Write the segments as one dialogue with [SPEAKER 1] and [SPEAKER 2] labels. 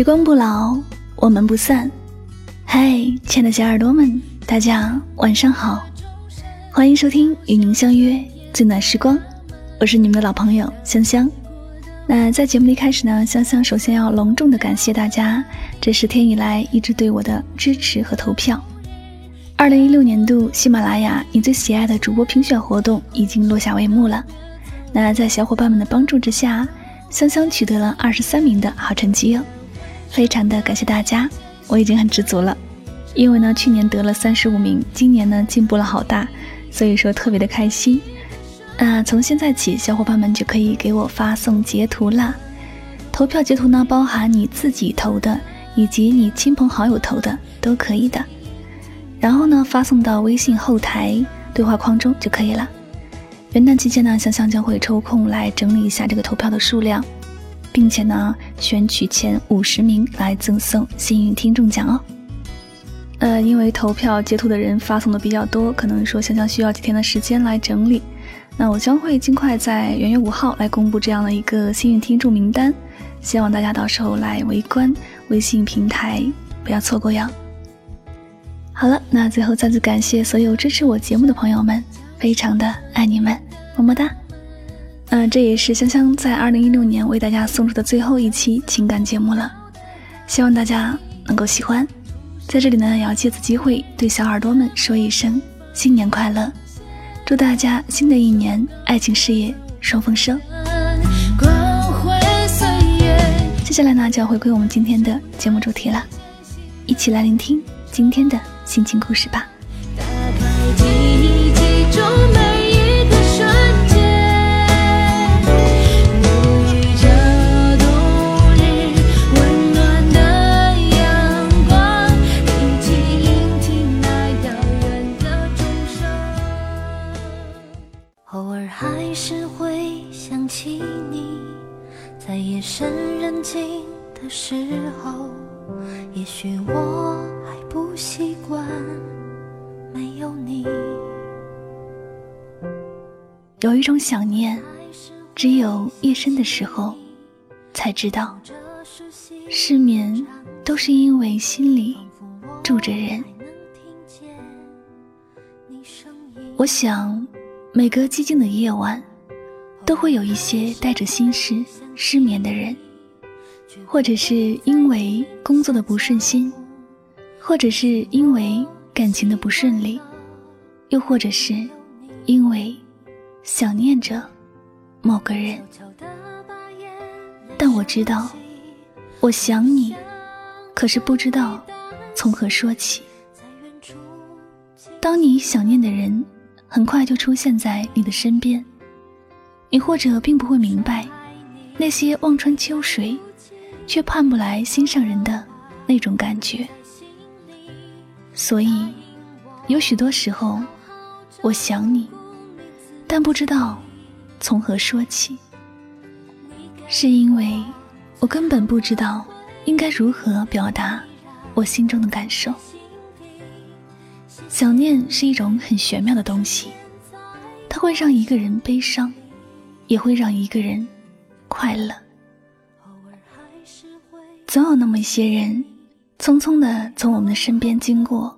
[SPEAKER 1] 时光不老，我们不散。嗨，亲爱的小耳朵们，大家晚上好，欢迎收听与您相约最暖时光，我是你们的老朋友香香。那在节目一开始呢，香香首先要隆重的感谢大家这十天以来一直对我的支持和投票。二零一六年度喜马拉雅你最喜爱的主播评选活动已经落下帷幕了。那在小伙伴们的帮助之下，香香取得了二十三名的好成绩哦。非常的感谢大家，我已经很知足了。因为呢，去年得了三十五名，今年呢进步了好大，所以说特别的开心。那从现在起，小伙伴们就可以给我发送截图啦。投票截图呢，包含你自己投的，以及你亲朋好友投的，都可以的。然后呢，发送到微信后台对话框中就可以了。元旦期间呢，香香将会抽空来整理一下这个投票的数量。并且呢，选取前五十名来赠送幸运听众奖哦。呃，因为投票截图的人发送的比较多，可能说香香需要几天的时间来整理。那我将会尽快在元月五号来公布这样的一个幸运听众名单，希望大家到时候来围观微信平台，不要错过哟。好了，那最后再次感谢所有支持我节目的朋友们，非常的爱你们，么么哒。嗯，这也是香香在二零一六年为大家送出的最后一期情感节目了，希望大家能够喜欢。在这里呢，也要借此机会对小耳朵们说一声新年快乐，祝大家新的一年爱情事业双丰收。接下来呢，就要回归我们今天的节目主题了，一起来聆听今天的心情故事吧。有深的时候才知道。失眠都是因为心里住着人。我想，每个寂静的夜晚，都会有一些带着心事失眠的人，或者是因为工作的不顺心，或者是因为感情的不顺利，又或者是因为。想念着某个人，但我知道，我想你，可是不知道从何说起。当你想念的人很快就出现在你的身边，你或者并不会明白，那些望穿秋水，却盼不来心上人的那种感觉。所以，有许多时候，我想你。但不知道从何说起，是因为我根本不知道应该如何表达我心中的感受。想念是一种很玄妙的东西，它会让一个人悲伤，也会让一个人快乐。总有那么一些人，匆匆的从我们的身边经过，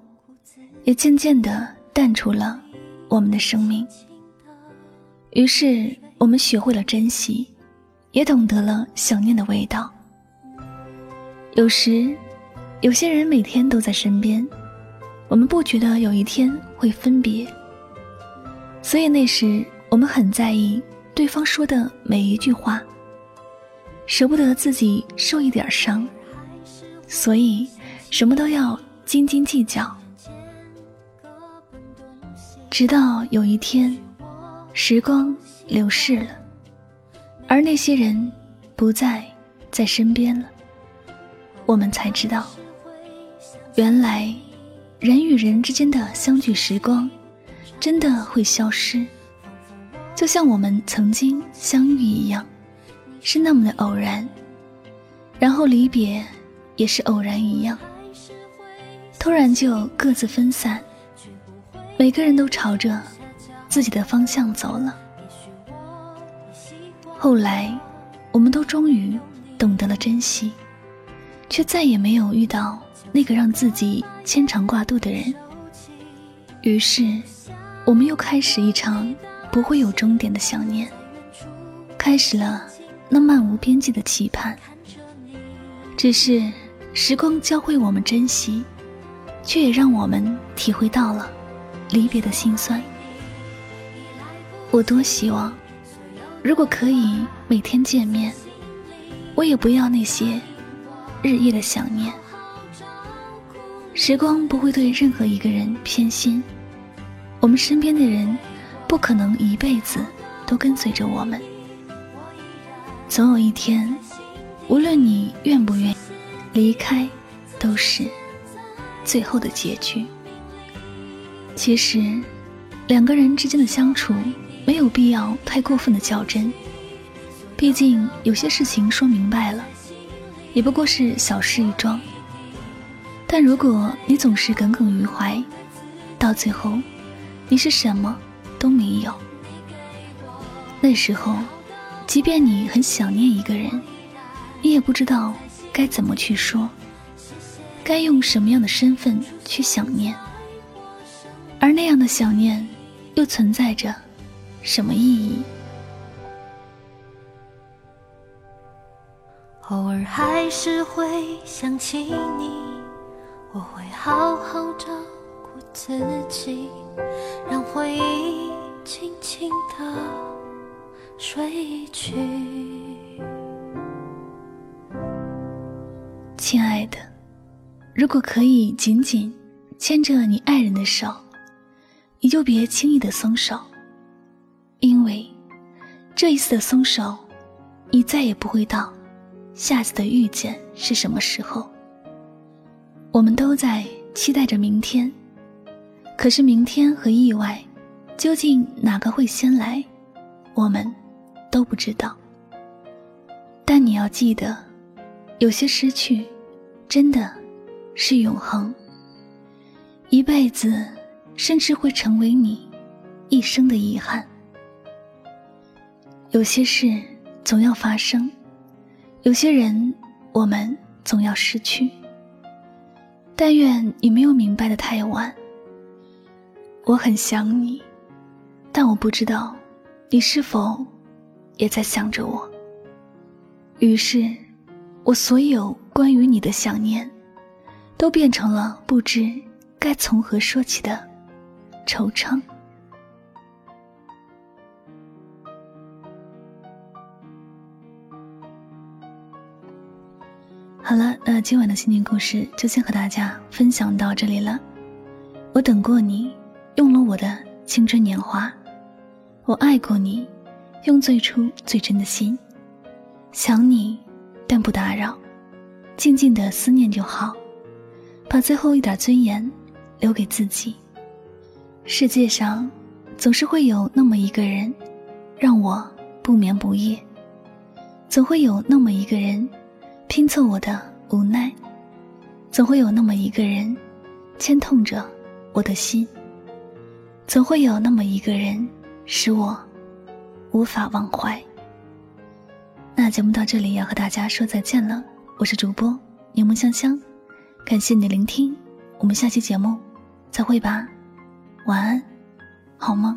[SPEAKER 1] 也渐渐的淡出了我们的生命。于是，我们学会了珍惜，也懂得了想念的味道。有时，有些人每天都在身边，我们不觉得有一天会分别。所以那时，我们很在意对方说的每一句话，舍不得自己受一点伤，所以什么都要斤斤计较。直到有一天。时光流逝了，而那些人不再在身边了。我们才知道，原来人与人之间的相聚时光，真的会消失，就像我们曾经相遇一样，是那么的偶然。然后离别也是偶然一样，突然就各自分散，每个人都朝着。自己的方向走了。后来，我们都终于懂得了珍惜，却再也没有遇到那个让自己牵肠挂肚的人。于是，我们又开始一场不会有终点的想念，开始了那漫无边际的期盼。只是时光教会我们珍惜，却也让我们体会到了离别的心酸。我多希望，如果可以每天见面，我也不要那些日夜的想念。时光不会对任何一个人偏心，我们身边的人不可能一辈子都跟随着我们。总有一天，无论你愿不愿离开，都是最后的结局。其实，两个人之间的相处。没有必要太过分的较真，毕竟有些事情说明白了，也不过是小事一桩。但如果你总是耿耿于怀，到最后，你是什么都没有。那时候，即便你很想念一个人，你也不知道该怎么去说，该用什么样的身份去想念，而那样的想念，又存在着。什么意义？
[SPEAKER 2] 偶尔还是会想起你，我会好好照顾自己，让回忆轻轻的睡去。
[SPEAKER 1] 亲爱的，如果可以紧紧牵着你爱人的手，你就别轻易的松手。因为这一次的松手，你再也不会到下次的遇见是什么时候。我们都在期待着明天，可是明天和意外，究竟哪个会先来，我们都不知道。但你要记得，有些失去，真的是永恒，一辈子，甚至会成为你一生的遗憾。有些事总要发生，有些人我们总要失去。但愿你没有明白的太晚。我很想你，但我不知道你是否也在想着我。于是，我所有关于你的想念，都变成了不知该从何说起的惆怅。好了，那今晚的心情故事就先和大家分享到这里了。我等过你，用了我的青春年华；我爱过你，用最初最真的心。想你，但不打扰，静静的思念就好。把最后一点尊严留给自己。世界上总是会有那么一个人，让我不眠不夜；总会有那么一个人。拼凑我的无奈，总会有那么一个人，牵痛着我的心。总会有那么一个人，使我无法忘怀。那节目到这里要和大家说再见了，我是主播柠檬香香，感谢你的聆听，我们下期节目再会吧，晚安，好梦。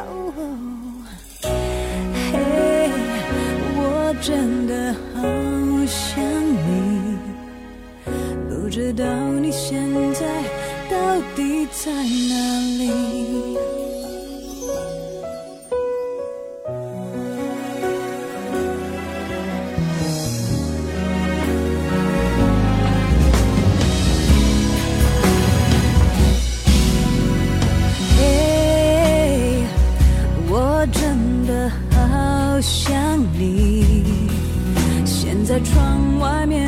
[SPEAKER 2] 知道你现在到底在哪里。嘿，我真的好想你。现在窗外面